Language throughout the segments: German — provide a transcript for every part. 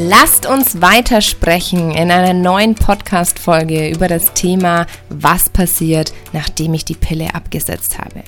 Lasst uns weitersprechen in einer neuen Podcast-Folge über das Thema, was passiert, nachdem ich die Pille abgesetzt habe.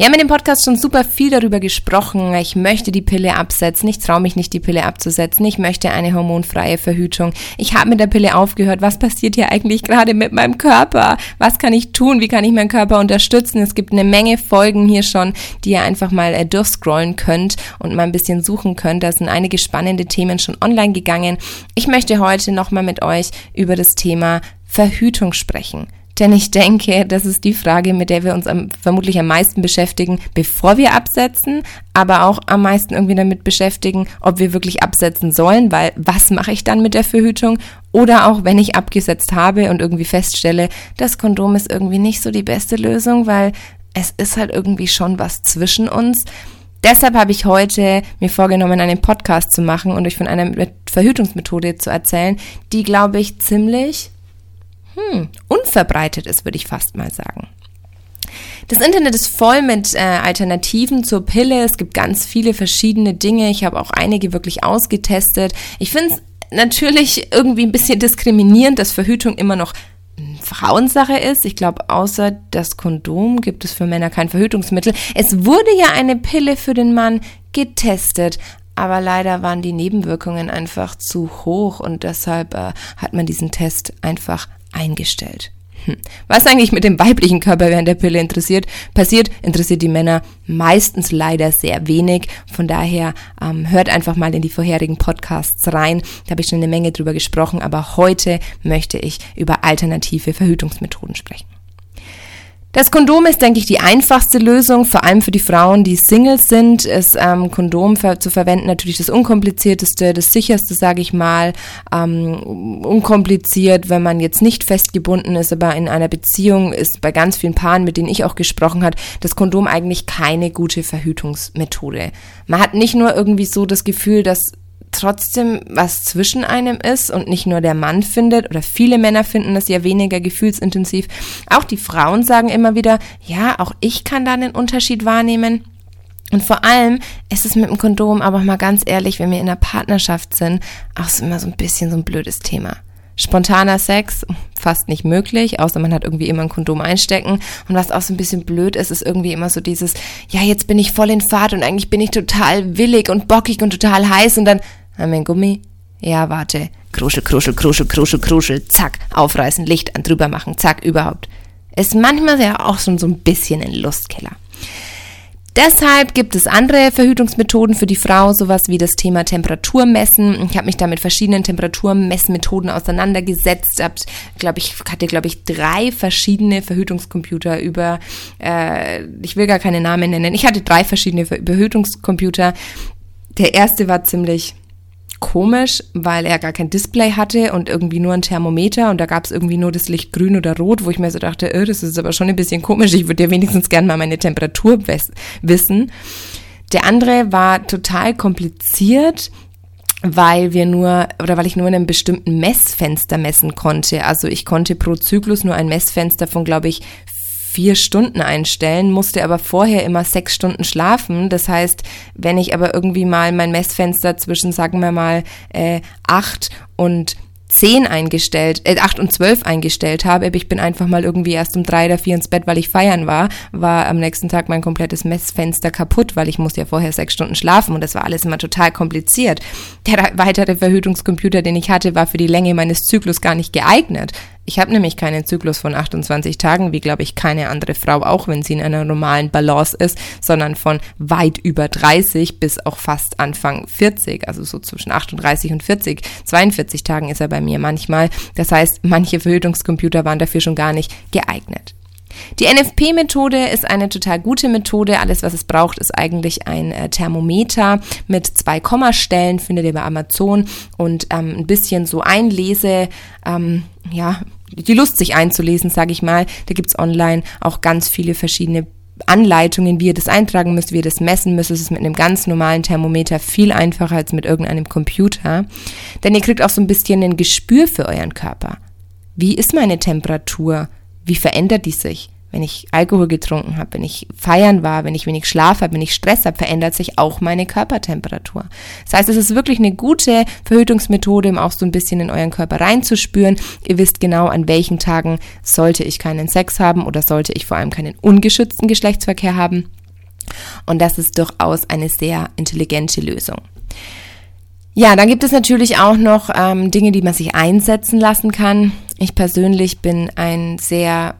Wir haben in dem Podcast schon super viel darüber gesprochen. Ich möchte die Pille absetzen. Ich traue mich nicht, die Pille abzusetzen. Ich möchte eine hormonfreie Verhütung. Ich habe mit der Pille aufgehört. Was passiert hier eigentlich gerade mit meinem Körper? Was kann ich tun? Wie kann ich meinen Körper unterstützen? Es gibt eine Menge Folgen hier schon, die ihr einfach mal äh, durchscrollen könnt und mal ein bisschen suchen könnt. Da sind einige spannende Themen schon online gegangen. Ich möchte heute nochmal mit euch über das Thema Verhütung sprechen. Denn ich denke, das ist die Frage, mit der wir uns am, vermutlich am meisten beschäftigen, bevor wir absetzen, aber auch am meisten irgendwie damit beschäftigen, ob wir wirklich absetzen sollen, weil was mache ich dann mit der Verhütung? Oder auch wenn ich abgesetzt habe und irgendwie feststelle, das Kondom ist irgendwie nicht so die beste Lösung, weil es ist halt irgendwie schon was zwischen uns. Deshalb habe ich heute mir vorgenommen, einen Podcast zu machen und euch von einer Verhütungsmethode zu erzählen, die, glaube ich, ziemlich hm, unverbreitet ist, würde ich fast mal sagen. Das Internet ist voll mit äh, Alternativen zur Pille. Es gibt ganz viele verschiedene Dinge. Ich habe auch einige wirklich ausgetestet. Ich finde es natürlich irgendwie ein bisschen diskriminierend, dass Verhütung immer noch Frauensache ist. Ich glaube, außer das Kondom gibt es für Männer kein Verhütungsmittel. Es wurde ja eine Pille für den Mann getestet, aber leider waren die Nebenwirkungen einfach zu hoch und deshalb äh, hat man diesen Test einfach eingestellt. Hm. Was eigentlich mit dem weiblichen Körper während der Pille interessiert, passiert, interessiert die Männer meistens leider sehr wenig. Von daher ähm, hört einfach mal in die vorherigen Podcasts rein. Da habe ich schon eine Menge drüber gesprochen, aber heute möchte ich über alternative Verhütungsmethoden sprechen. Das Kondom ist, denke ich, die einfachste Lösung, vor allem für die Frauen, die Singles sind. Ist ähm, Kondom für, zu verwenden natürlich das unkomplizierteste, das sicherste, sage ich mal. Ähm, unkompliziert, wenn man jetzt nicht festgebunden ist, aber in einer Beziehung ist bei ganz vielen Paaren, mit denen ich auch gesprochen habe, das Kondom eigentlich keine gute Verhütungsmethode. Man hat nicht nur irgendwie so das Gefühl, dass trotzdem was zwischen einem ist und nicht nur der Mann findet oder viele Männer finden das ja weniger gefühlsintensiv. Auch die Frauen sagen immer wieder, ja, auch ich kann da einen Unterschied wahrnehmen. Und vor allem ist es mit dem Kondom, aber mal ganz ehrlich, wenn wir in einer Partnerschaft sind, auch immer so ein bisschen so ein blödes Thema. Spontaner Sex, fast nicht möglich, außer man hat irgendwie immer ein Kondom einstecken. Und was auch so ein bisschen blöd ist, ist irgendwie immer so dieses, ja, jetzt bin ich voll in Fahrt und eigentlich bin ich total willig und bockig und total heiß und dann haben wir ein Gummi? Ja, warte. Kruschel, kruschel, kruschel, kruschel, kruschel, zack, aufreißen, Licht an drüber machen, zack, überhaupt. Ist manchmal ja auch schon so ein bisschen ein Lustkeller. Deshalb gibt es andere Verhütungsmethoden für die Frau, sowas wie das Thema Temperaturmessen. Ich habe mich da mit verschiedenen Temperaturmessmethoden auseinandergesetzt. Hab, glaub ich hatte, glaube ich, drei verschiedene Verhütungscomputer über, äh, ich will gar keine Namen nennen. Ich hatte drei verschiedene Verhütungscomputer. Der erste war ziemlich komisch, weil er gar kein Display hatte und irgendwie nur ein Thermometer und da gab es irgendwie nur das Licht grün oder rot, wo ich mir so dachte, oh, das ist aber schon ein bisschen komisch, ich würde ja wenigstens gerne mal meine Temperatur wissen. Der andere war total kompliziert, weil wir nur oder weil ich nur in einem bestimmten Messfenster messen konnte. Also ich konnte pro Zyklus nur ein Messfenster von, glaube ich, vier Stunden einstellen, musste aber vorher immer sechs Stunden schlafen. Das heißt, wenn ich aber irgendwie mal mein Messfenster zwischen, sagen wir mal, äh, acht und 10 eingestellt, äh, 8 und 12 eingestellt habe, ich bin einfach mal irgendwie erst um drei oder vier ins Bett, weil ich feiern war, war am nächsten Tag mein komplettes Messfenster kaputt, weil ich musste ja vorher sechs Stunden schlafen und das war alles immer total kompliziert. Der weitere Verhütungscomputer, den ich hatte, war für die Länge meines Zyklus gar nicht geeignet. Ich habe nämlich keinen Zyklus von 28 Tagen, wie glaube ich keine andere Frau auch, wenn sie in einer normalen Balance ist, sondern von weit über 30 bis auch fast Anfang 40, also so zwischen 38 und 40. 42 Tagen ist er bei mir manchmal. Das heißt, manche Verhütungscomputer waren dafür schon gar nicht geeignet. Die NFP-Methode ist eine total gute Methode. Alles, was es braucht, ist eigentlich ein äh, Thermometer mit zwei Kommastellen, findet ihr bei Amazon und ähm, ein bisschen so Einlese, ähm, ja, die Lust sich einzulesen, sage ich mal. Da gibt's online auch ganz viele verschiedene Anleitungen, wie ihr das eintragen müsst, wie ihr das messen müsst. Es ist mit einem ganz normalen Thermometer viel einfacher als mit irgendeinem Computer. Denn ihr kriegt auch so ein bisschen ein Gespür für euren Körper. Wie ist meine Temperatur? Wie verändert die sich? Wenn ich Alkohol getrunken habe, wenn ich feiern war, wenn ich wenig Schlaf habe, wenn ich Stress habe, verändert sich auch meine Körpertemperatur. Das heißt, es ist wirklich eine gute Verhütungsmethode, um auch so ein bisschen in euren Körper reinzuspüren. Ihr wisst genau, an welchen Tagen sollte ich keinen Sex haben oder sollte ich vor allem keinen ungeschützten Geschlechtsverkehr haben. Und das ist durchaus eine sehr intelligente Lösung. Ja, dann gibt es natürlich auch noch ähm, Dinge, die man sich einsetzen lassen kann. Ich persönlich bin ein sehr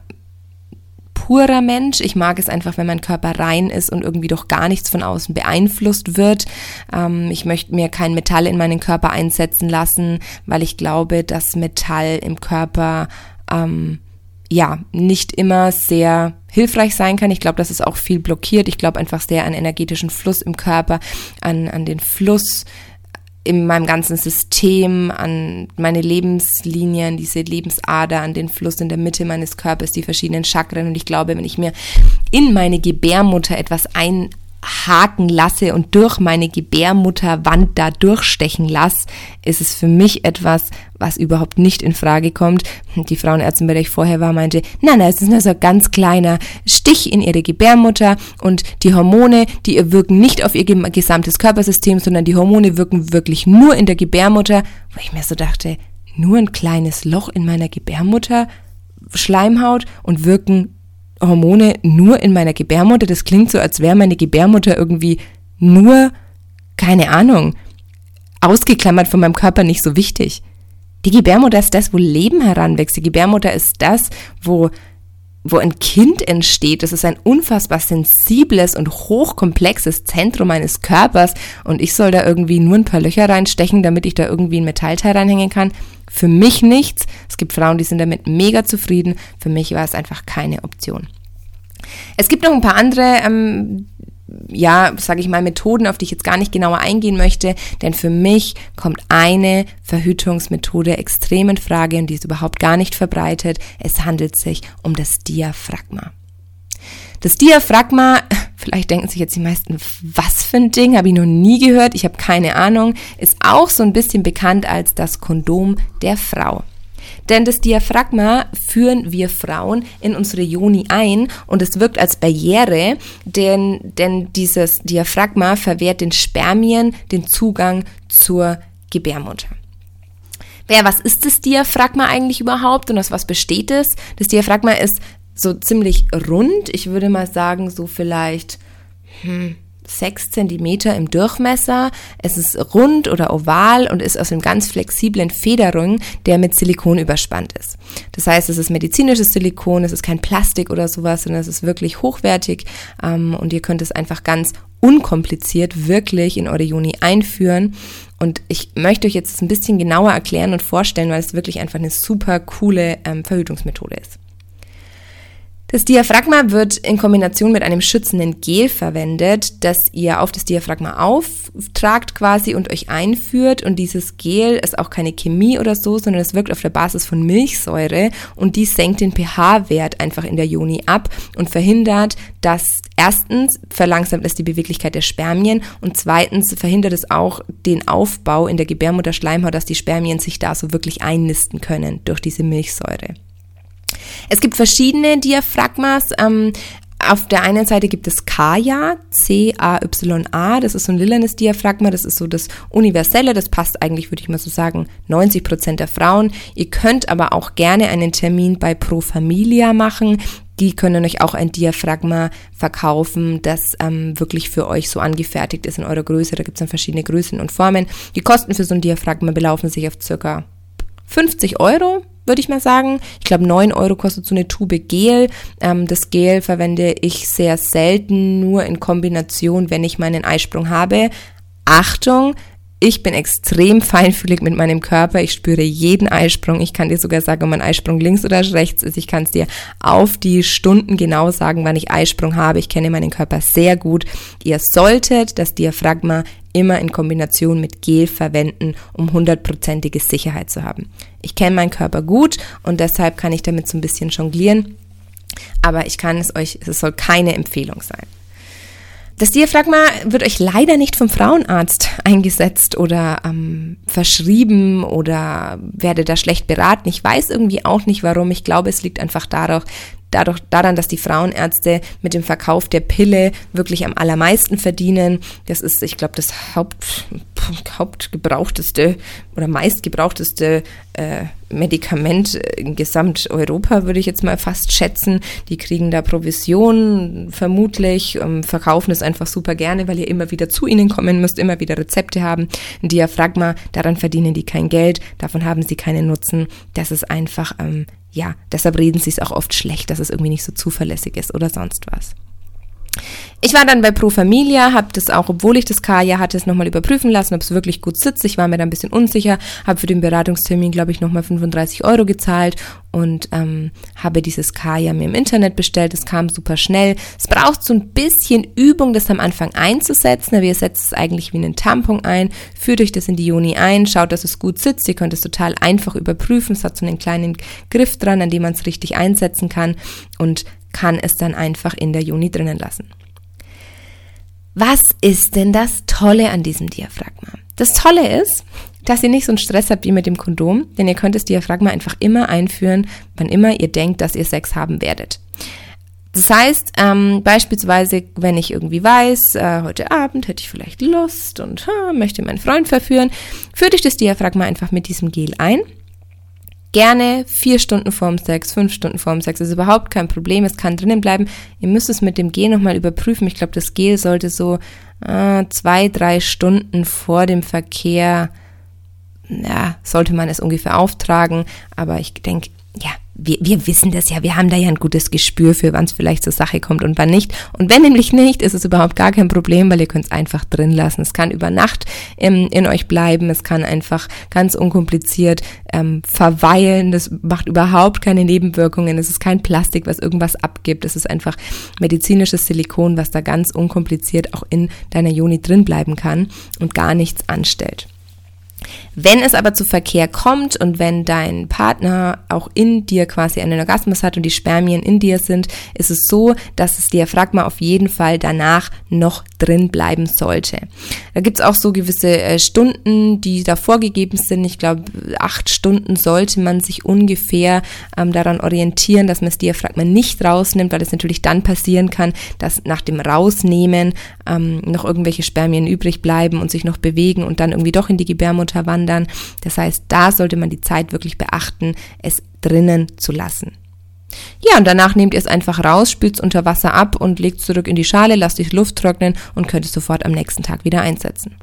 purer Mensch. Ich mag es einfach, wenn mein Körper rein ist und irgendwie doch gar nichts von außen beeinflusst wird. Ähm, ich möchte mir kein Metall in meinen Körper einsetzen lassen, weil ich glaube, dass Metall im Körper ähm, ja nicht immer sehr hilfreich sein kann. Ich glaube, dass es auch viel blockiert. Ich glaube einfach sehr an energetischen Fluss im Körper, an, an den Fluss in meinem ganzen System, an meine Lebenslinien, diese Lebensader, an den Fluss in der Mitte meines Körpers, die verschiedenen Chakren. Und ich glaube, wenn ich mir in meine Gebärmutter etwas ein haken lasse und durch meine Gebärmutterwand da durchstechen lasse, ist es für mich etwas, was überhaupt nicht in Frage kommt. Die Frauenärztin, bei der ich vorher war, meinte, nein, nein, es ist nur so ein ganz kleiner Stich in ihre Gebärmutter und die Hormone, die wirken nicht auf ihr gesamtes Körpersystem, sondern die Hormone wirken wirklich nur in der Gebärmutter, wo ich mir so dachte, nur ein kleines Loch in meiner Gebärmutter, Schleimhaut und wirken Hormone nur in meiner Gebärmutter. Das klingt so, als wäre meine Gebärmutter irgendwie nur, keine Ahnung, ausgeklammert von meinem Körper nicht so wichtig. Die Gebärmutter ist das, wo Leben heranwächst. Die Gebärmutter ist das, wo, wo ein Kind entsteht. Das ist ein unfassbar sensibles und hochkomplexes Zentrum meines Körpers. Und ich soll da irgendwie nur ein paar Löcher reinstechen, damit ich da irgendwie ein Metallteil reinhängen kann. Für mich nichts. Es gibt Frauen, die sind damit mega zufrieden. Für mich war es einfach keine Option. Es gibt noch ein paar andere, ähm, ja, sage ich mal, Methoden, auf die ich jetzt gar nicht genauer eingehen möchte, denn für mich kommt eine Verhütungsmethode extrem in Frage und die ist überhaupt gar nicht verbreitet. Es handelt sich um das Diaphragma. Das Diaphragma, vielleicht denken sich jetzt die meisten, was für ein Ding, habe ich noch nie gehört, ich habe keine Ahnung, ist auch so ein bisschen bekannt als das Kondom der Frau. Denn das Diaphragma führen wir Frauen in unsere Joni ein und es wirkt als Barriere, denn, denn dieses Diaphragma verwehrt den Spermien den Zugang zur Gebärmutter. Ja, was ist das Diaphragma eigentlich überhaupt und aus was besteht es? Das Diaphragma ist so ziemlich rund. Ich würde mal sagen, so vielleicht hm, sechs Zentimeter im Durchmesser. Es ist rund oder oval und ist aus einem ganz flexiblen Federung, der mit Silikon überspannt ist. Das heißt, es ist medizinisches Silikon, es ist kein Plastik oder sowas, sondern es ist wirklich hochwertig ähm, und ihr könnt es einfach ganz unkompliziert wirklich in eure Juni einführen. Und ich möchte euch jetzt ein bisschen genauer erklären und vorstellen, weil es wirklich einfach eine super coole ähm, Verhütungsmethode ist. Das Diaphragma wird in Kombination mit einem schützenden Gel verwendet, das ihr auf das Diaphragma auftragt quasi und euch einführt. Und dieses Gel ist auch keine Chemie oder so, sondern es wirkt auf der Basis von Milchsäure und die senkt den pH-Wert einfach in der Joni ab und verhindert, dass erstens verlangsamt es die Beweglichkeit der Spermien und zweitens verhindert es auch den Aufbau in der Gebärmutterschleimhaut, dass die Spermien sich da so wirklich einnisten können durch diese Milchsäure. Es gibt verschiedene Diaphragmas. Ähm, auf der einen Seite gibt es Kaya, C-A-Y-A, das ist so ein lilanes Diaphragma, das ist so das Universelle, das passt eigentlich, würde ich mal so sagen, 90 Prozent der Frauen. Ihr könnt aber auch gerne einen Termin bei Pro Familia machen. Die können euch auch ein Diaphragma verkaufen, das ähm, wirklich für euch so angefertigt ist in eurer Größe. Da gibt es dann verschiedene Größen und Formen. Die Kosten für so ein Diaphragma belaufen sich auf circa 50 Euro, würde ich mal sagen. Ich glaube, 9 Euro kostet so eine Tube Gel. Ähm, das Gel verwende ich sehr selten, nur in Kombination, wenn ich meinen Eisprung habe. Achtung, ich bin extrem feinfühlig mit meinem Körper. Ich spüre jeden Eisprung. Ich kann dir sogar sagen, ob mein Eisprung links oder rechts ist. Ich kann es dir auf die Stunden genau sagen, wann ich Eisprung habe. Ich kenne meinen Körper sehr gut. Ihr solltet das Diaphragma immer in Kombination mit Gel verwenden, um hundertprozentige Sicherheit zu haben. Ich kenne meinen Körper gut und deshalb kann ich damit so ein bisschen jonglieren. Aber ich kann es euch, es soll keine Empfehlung sein. Das Diaphragma wird euch leider nicht vom Frauenarzt eingesetzt oder ähm, verschrieben oder werde da schlecht beraten. Ich weiß irgendwie auch nicht warum. Ich glaube, es liegt einfach darauf, dadurch, daran, dass die Frauenärzte mit dem Verkauf der Pille wirklich am allermeisten verdienen. Das ist, ich glaube, das Haupt, hauptgebrauchteste oder meistgebrauchteste äh, Medikament in Gesamteuropa, würde ich jetzt mal fast schätzen. Die kriegen da Provision vermutlich, ähm, verkaufen es einfach super gerne, weil ihr immer wieder zu ihnen kommen müsst, immer wieder Rezepte haben. Ein Diaphragma, daran verdienen die kein Geld, davon haben sie keinen Nutzen. Das ist einfach, ähm, ja, deshalb reden sie es auch oft schlecht, dass es irgendwie nicht so zuverlässig ist oder sonst was. Ich war dann bei Pro Familia, habe das auch, obwohl ich das K ja hatte, es nochmal überprüfen lassen, ob es wirklich gut sitzt. Ich war mir da ein bisschen unsicher, habe für den Beratungstermin, glaube ich, nochmal 35 Euro gezahlt und ähm, habe dieses K ja mir im Internet bestellt. Es kam super schnell. Es braucht so ein bisschen Übung, das am Anfang einzusetzen. Aber ihr setzt es eigentlich wie einen Tampon ein, führt euch das in die Juni ein, schaut, dass es gut sitzt. Ihr könnt es total einfach überprüfen. Es hat so einen kleinen Griff dran, an dem man es richtig einsetzen kann und kann es dann einfach in der Juni drinnen lassen. Was ist denn das Tolle an diesem Diaphragma? Das Tolle ist, dass ihr nicht so einen Stress habt wie mit dem Kondom, denn ihr könnt das Diaphragma einfach immer einführen, wann immer ihr denkt, dass ihr Sex haben werdet. Das heißt, ähm, beispielsweise, wenn ich irgendwie weiß, äh, heute Abend hätte ich vielleicht Lust und äh, möchte meinen Freund verführen, führe ich das Diaphragma einfach mit diesem Gel ein Gerne vier Stunden vorm Sex, fünf Stunden vorm Sex, ist überhaupt kein Problem, es kann drinnen bleiben. Ihr müsst es mit dem Gel nochmal überprüfen. Ich glaube, das Gel sollte so äh, zwei, drei Stunden vor dem Verkehr, ja, sollte man es ungefähr auftragen. Aber ich denke, ja, wir, wir wissen das ja, wir haben da ja ein gutes Gespür für, wann es vielleicht zur Sache kommt und wann nicht. Und wenn nämlich nicht, ist es überhaupt gar kein Problem, weil ihr könnt es einfach drin lassen. Es kann über Nacht im, in euch bleiben, es kann einfach ganz unkompliziert ähm, verweilen, das macht überhaupt keine Nebenwirkungen, es ist kein Plastik, was irgendwas abgibt, es ist einfach medizinisches Silikon, was da ganz unkompliziert auch in deiner Joni drin bleiben kann und gar nichts anstellt. Wenn es aber zu Verkehr kommt und wenn dein Partner auch in dir quasi einen Orgasmus hat und die Spermien in dir sind, ist es so, dass das Diaphragma auf jeden Fall danach noch drin bleiben sollte. Da gibt's auch so gewisse äh, Stunden, die da vorgegeben sind. Ich glaube, acht Stunden sollte man sich ungefähr ähm, daran orientieren, dass man das Diaphragma nicht rausnimmt, weil es natürlich dann passieren kann, dass nach dem Rausnehmen ähm, noch irgendwelche Spermien übrig bleiben und sich noch bewegen und dann irgendwie doch in die Gebärmutter wandern wandern. Das heißt, da sollte man die Zeit wirklich beachten, es drinnen zu lassen. Ja, und danach nehmt ihr es einfach raus, spült es unter Wasser ab und legt es zurück in die Schale, lasst die Luft trocknen und könnt es sofort am nächsten Tag wieder einsetzen.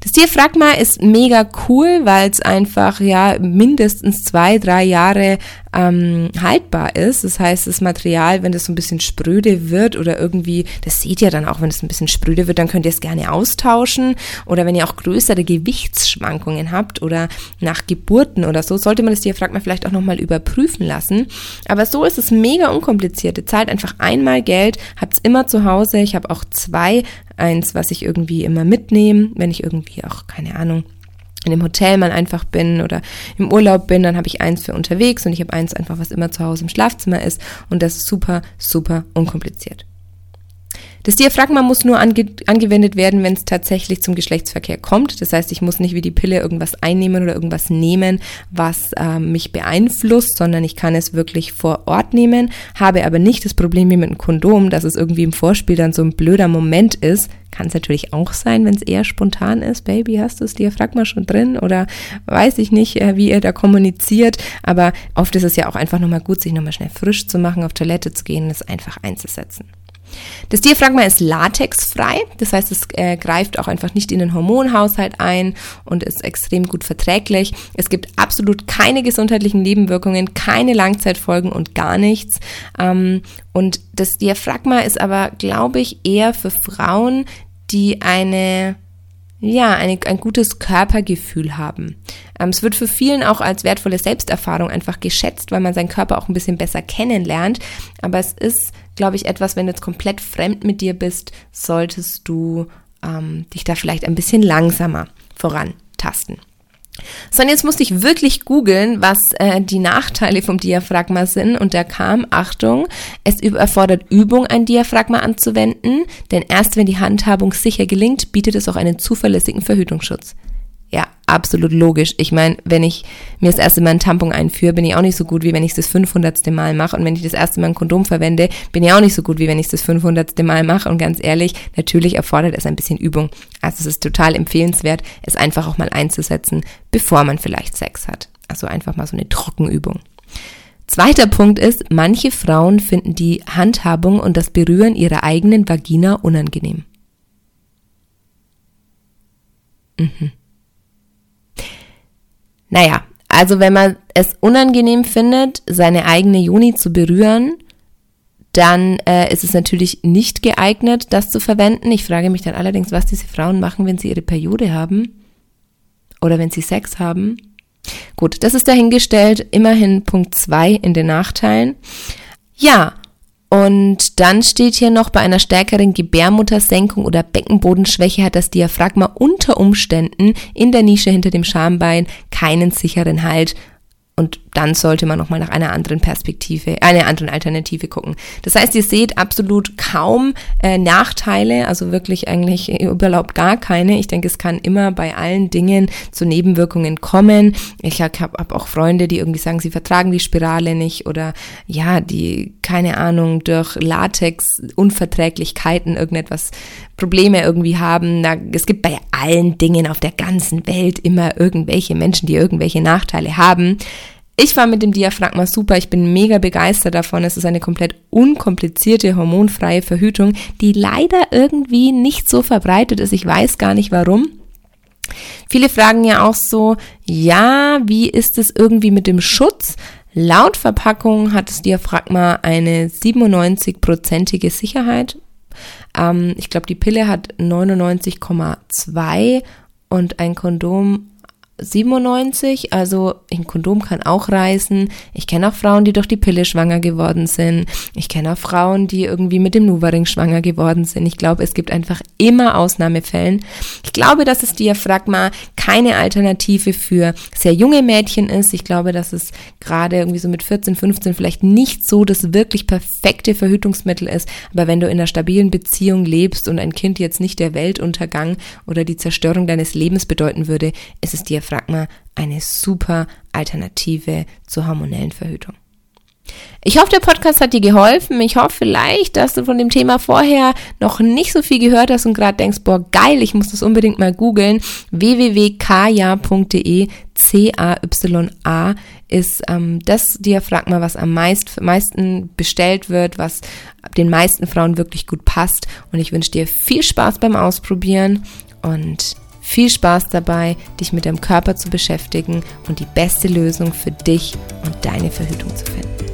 Das Diaphragma ist mega cool, weil es einfach ja mindestens zwei, drei Jahre ähm, haltbar ist. Das heißt, das Material, wenn das so ein bisschen spröde wird oder irgendwie, das seht ihr dann auch, wenn es ein bisschen spröde wird, dann könnt ihr es gerne austauschen. Oder wenn ihr auch größere Gewichtsschwankungen habt oder nach Geburten oder so, sollte man das Diaphragma vielleicht auch nochmal überprüfen lassen. Aber so ist es mega unkompliziert. Ihr zahlt einfach einmal Geld, habt es immer zu Hause. Ich habe auch zwei. Eins, was ich irgendwie immer mitnehme, wenn ich irgendwie auch, keine Ahnung, in dem Hotel mal einfach bin oder im Urlaub bin, dann habe ich eins für unterwegs und ich habe eins einfach, was immer zu Hause im Schlafzimmer ist und das ist super, super unkompliziert. Das Diaphragma muss nur ange angewendet werden, wenn es tatsächlich zum Geschlechtsverkehr kommt. Das heißt, ich muss nicht wie die Pille irgendwas einnehmen oder irgendwas nehmen, was äh, mich beeinflusst, sondern ich kann es wirklich vor Ort nehmen, habe aber nicht das Problem wie mit einem Kondom, dass es irgendwie im Vorspiel dann so ein blöder Moment ist. Kann es natürlich auch sein, wenn es eher spontan ist. Baby, hast du das Diaphragma schon drin? Oder weiß ich nicht, äh, wie ihr da kommuniziert. Aber oft ist es ja auch einfach nochmal gut, sich nochmal schnell frisch zu machen, auf Toilette zu gehen und es einfach einzusetzen. Das Diaphragma ist latexfrei, das heißt, es äh, greift auch einfach nicht in den Hormonhaushalt ein und ist extrem gut verträglich. Es gibt absolut keine gesundheitlichen Nebenwirkungen, keine Langzeitfolgen und gar nichts. Ähm, und das Diaphragma ist aber, glaube ich, eher für Frauen, die eine ja, eine, ein gutes Körpergefühl haben. Ähm, es wird für vielen auch als wertvolle Selbsterfahrung einfach geschätzt, weil man seinen Körper auch ein bisschen besser kennenlernt. Aber es ist, glaube ich, etwas, wenn du jetzt komplett fremd mit dir bist, solltest du ähm, dich da vielleicht ein bisschen langsamer vorantasten. Sondern jetzt musste ich wirklich googeln, was äh, die Nachteile vom Diaphragma sind. Und da kam, Achtung, es erfordert Übung, ein Diaphragma anzuwenden, denn erst wenn die Handhabung sicher gelingt, bietet es auch einen zuverlässigen Verhütungsschutz. Ja, absolut logisch. Ich meine, wenn ich mir das erste Mal einen Tampon einführe, bin ich auch nicht so gut, wie wenn ich es das 500. Mal mache. Und wenn ich das erste Mal ein Kondom verwende, bin ich auch nicht so gut, wie wenn ich es das 500. Mal mache. Und ganz ehrlich, natürlich erfordert es ein bisschen Übung. Also es ist total empfehlenswert, es einfach auch mal einzusetzen, bevor man vielleicht Sex hat. Also einfach mal so eine Trockenübung. Zweiter Punkt ist, manche Frauen finden die Handhabung und das Berühren ihrer eigenen Vagina unangenehm. Mhm. Naja, also wenn man es unangenehm findet, seine eigene Juni zu berühren, dann äh, ist es natürlich nicht geeignet, das zu verwenden. Ich frage mich dann allerdings, was diese Frauen machen, wenn sie ihre Periode haben oder wenn sie Sex haben. Gut, das ist dahingestellt. Immerhin Punkt zwei in den Nachteilen. Ja, und dann steht hier noch, bei einer stärkeren Gebärmuttersenkung oder Beckenbodenschwäche hat das Diaphragma unter Umständen in der Nische hinter dem Schambein keinen sicheren Halt. Und dann sollte man nochmal nach einer anderen Perspektive, einer anderen Alternative gucken. Das heißt, ihr seht absolut kaum äh, Nachteile, also wirklich eigentlich überhaupt gar keine. Ich denke, es kann immer bei allen Dingen zu Nebenwirkungen kommen. Ich habe hab auch Freunde, die irgendwie sagen, sie vertragen die Spirale nicht oder ja, die, keine Ahnung, durch Latex-Unverträglichkeiten irgendetwas Probleme irgendwie haben. Da, es gibt bei allen Dingen auf der ganzen Welt immer irgendwelche Menschen, die irgendwelche Nachteile haben. Ich war mit dem Diaphragma super, ich bin mega begeistert davon. Es ist eine komplett unkomplizierte, hormonfreie Verhütung, die leider irgendwie nicht so verbreitet ist. Ich weiß gar nicht warum. Viele fragen ja auch so, ja, wie ist es irgendwie mit dem Schutz? Laut Verpackung hat das Diaphragma eine 97-prozentige Sicherheit. Ähm, ich glaube, die Pille hat 99,2 und ein Kondom 97, also ein Kondom kann auch reißen. Ich kenne auch Frauen, die durch die Pille schwanger geworden sind. Ich kenne auch Frauen, die irgendwie mit dem Nuvaring schwanger geworden sind. Ich glaube, es gibt einfach immer Ausnahmefällen. Ich glaube, dass das Diaphragma keine Alternative für sehr junge Mädchen ist. Ich glaube, dass es gerade irgendwie so mit 14, 15 vielleicht nicht so das wirklich perfekte Verhütungsmittel ist. Aber wenn du in einer stabilen Beziehung lebst und ein Kind jetzt nicht der Weltuntergang oder die Zerstörung deines Lebens bedeuten würde, ist es dir Diaphragma eine super Alternative zur hormonellen Verhütung. Ich hoffe, der Podcast hat dir geholfen. Ich hoffe vielleicht, dass du von dem Thema vorher noch nicht so viel gehört hast und gerade denkst, boah, geil, ich muss das unbedingt mal googeln. www.kaya.de C-A-Y-A ist ähm, das Diaphragma, was am meist, meisten bestellt wird, was den meisten Frauen wirklich gut passt. Und ich wünsche dir viel Spaß beim Ausprobieren und viel Spaß dabei, dich mit deinem Körper zu beschäftigen und die beste Lösung für dich und deine Verhütung zu finden.